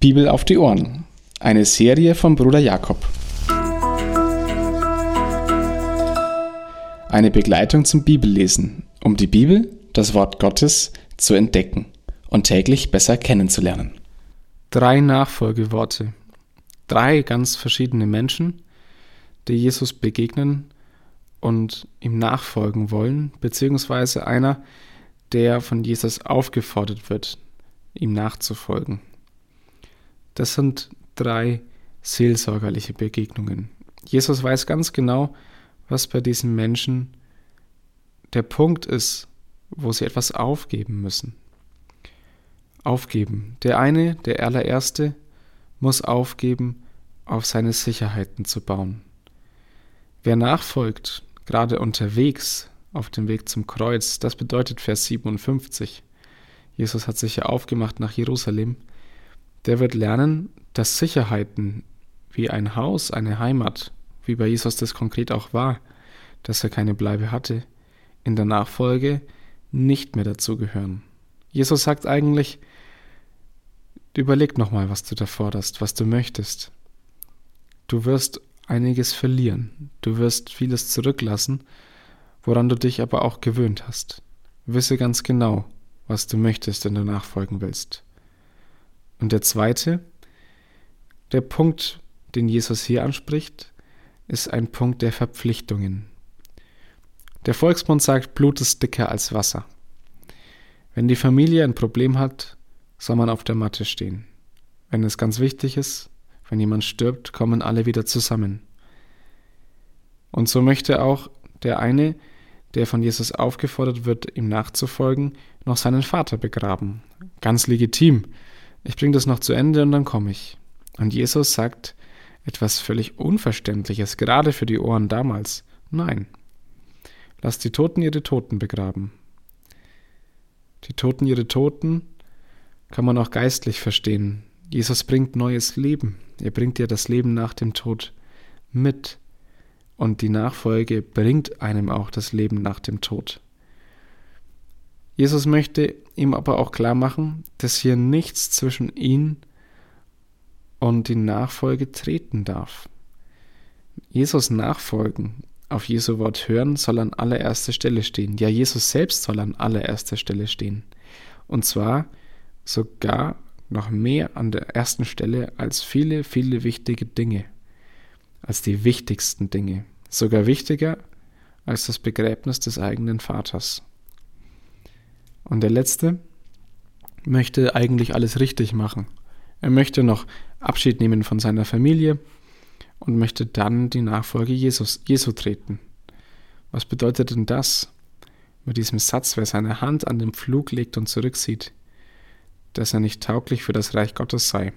Bibel auf die Ohren. Eine Serie von Bruder Jakob. Eine Begleitung zum Bibellesen, um die Bibel, das Wort Gottes, zu entdecken und täglich besser kennenzulernen. Drei Nachfolgeworte. Drei ganz verschiedene Menschen, die Jesus begegnen und ihm nachfolgen wollen, beziehungsweise einer, der von Jesus aufgefordert wird, ihm nachzufolgen. Das sind drei seelsorgerliche Begegnungen. Jesus weiß ganz genau, was bei diesen Menschen der Punkt ist, wo sie etwas aufgeben müssen. Aufgeben. Der eine, der allererste, muss aufgeben, auf seine Sicherheiten zu bauen. Wer nachfolgt, gerade unterwegs auf dem Weg zum Kreuz, das bedeutet Vers 57. Jesus hat sich ja aufgemacht nach Jerusalem, der wird lernen, dass Sicherheiten wie ein Haus, eine Heimat, wie bei Jesus das konkret auch war, dass er keine Bleibe hatte, in der Nachfolge nicht mehr dazugehören. Jesus sagt eigentlich, überleg nochmal, was du da forderst, was du möchtest. Du wirst einiges verlieren, du wirst vieles zurücklassen, woran du dich aber auch gewöhnt hast. Wisse ganz genau, was du möchtest, wenn du nachfolgen willst. Und der zweite, der Punkt, den Jesus hier anspricht, ist ein Punkt der Verpflichtungen. Der Volksmund sagt, Blut ist dicker als Wasser. Wenn die Familie ein Problem hat, soll man auf der Matte stehen. Wenn es ganz wichtig ist, wenn jemand stirbt, kommen alle wieder zusammen. Und so möchte auch der eine, der von Jesus aufgefordert wird, ihm nachzufolgen, noch seinen Vater begraben. Ganz legitim. Ich bringe das noch zu Ende und dann komme ich. Und Jesus sagt etwas völlig Unverständliches, gerade für die Ohren damals. Nein. Lass die Toten ihre Toten begraben. Die Toten ihre Toten kann man auch geistlich verstehen. Jesus bringt neues Leben. Er bringt dir das Leben nach dem Tod mit. Und die Nachfolge bringt einem auch das Leben nach dem Tod. Jesus möchte ihm aber auch klar machen, dass hier nichts zwischen ihn und die Nachfolge treten darf. Jesus nachfolgen, auf Jesu Wort hören, soll an allererster Stelle stehen. Ja, Jesus selbst soll an allererster Stelle stehen. Und zwar sogar noch mehr an der ersten Stelle als viele, viele wichtige Dinge, als die wichtigsten Dinge, sogar wichtiger als das Begräbnis des eigenen Vaters. Und der letzte möchte eigentlich alles richtig machen. Er möchte noch Abschied nehmen von seiner Familie und möchte dann die Nachfolge Jesus, Jesu treten. Was bedeutet denn das? Mit diesem Satz, wer seine Hand an den Pflug legt und zurücksieht, dass er nicht tauglich für das Reich Gottes sei.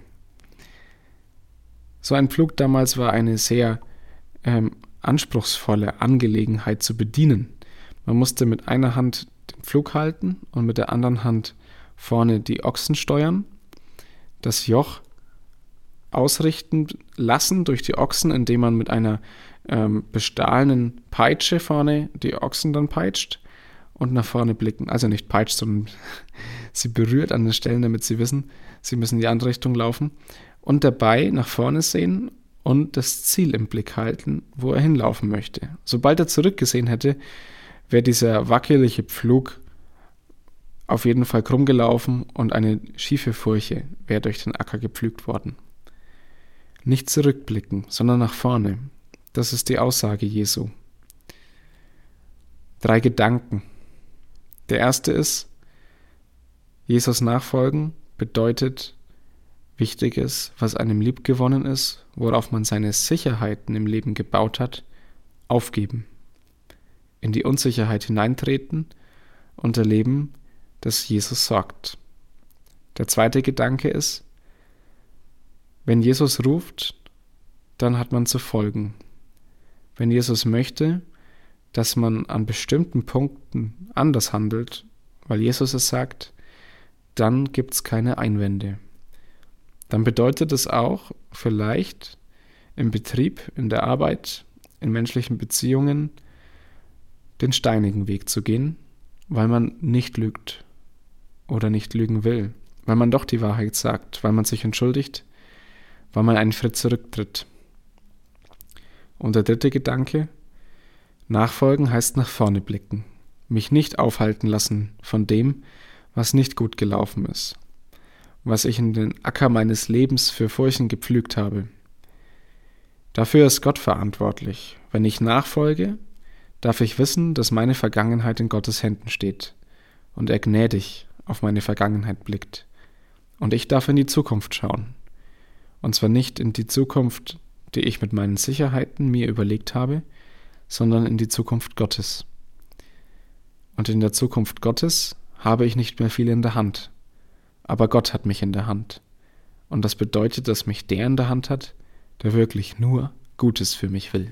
So ein Pflug damals war eine sehr ähm, anspruchsvolle Angelegenheit zu bedienen. Man musste mit einer Hand den Pflug halten und mit der anderen Hand vorne die Ochsen steuern, das Joch ausrichten lassen durch die Ochsen, indem man mit einer ähm, bestahlenen Peitsche vorne die Ochsen dann peitscht und nach vorne blicken. Also nicht peitscht, sondern sie berührt an den Stellen, damit sie wissen, sie müssen in die andere Richtung laufen. Und dabei nach vorne sehen und das Ziel im Blick halten, wo er hinlaufen möchte. Sobald er zurückgesehen hätte, wäre dieser wackelige Pflug auf jeden Fall krumm gelaufen und eine schiefe Furche wäre durch den Acker gepflügt worden. Nicht zurückblicken, sondern nach vorne. Das ist die Aussage Jesu. Drei Gedanken. Der erste ist, Jesus nachfolgen bedeutet Wichtiges, was einem liebgewonnen ist, worauf man seine Sicherheiten im Leben gebaut hat, aufgeben. In die Unsicherheit hineintreten und erleben, dass Jesus sorgt. Der zweite Gedanke ist, wenn Jesus ruft, dann hat man zu folgen. Wenn Jesus möchte, dass man an bestimmten Punkten anders handelt, weil Jesus es sagt, dann gibt es keine Einwände. Dann bedeutet es auch vielleicht im Betrieb, in der Arbeit, in menschlichen Beziehungen, den steinigen Weg zu gehen, weil man nicht lügt oder nicht lügen will, weil man doch die Wahrheit sagt, weil man sich entschuldigt, weil man einen Schritt zurücktritt. Und der dritte Gedanke, Nachfolgen heißt nach vorne blicken, mich nicht aufhalten lassen von dem, was nicht gut gelaufen ist, was ich in den Acker meines Lebens für Furchen gepflügt habe. Dafür ist Gott verantwortlich. Wenn ich nachfolge, darf ich wissen, dass meine Vergangenheit in Gottes Händen steht und er gnädig auf meine Vergangenheit blickt. Und ich darf in die Zukunft schauen. Und zwar nicht in die Zukunft, die ich mit meinen Sicherheiten mir überlegt habe, sondern in die Zukunft Gottes. Und in der Zukunft Gottes habe ich nicht mehr viel in der Hand, aber Gott hat mich in der Hand. Und das bedeutet, dass mich der in der Hand hat, der wirklich nur Gutes für mich will.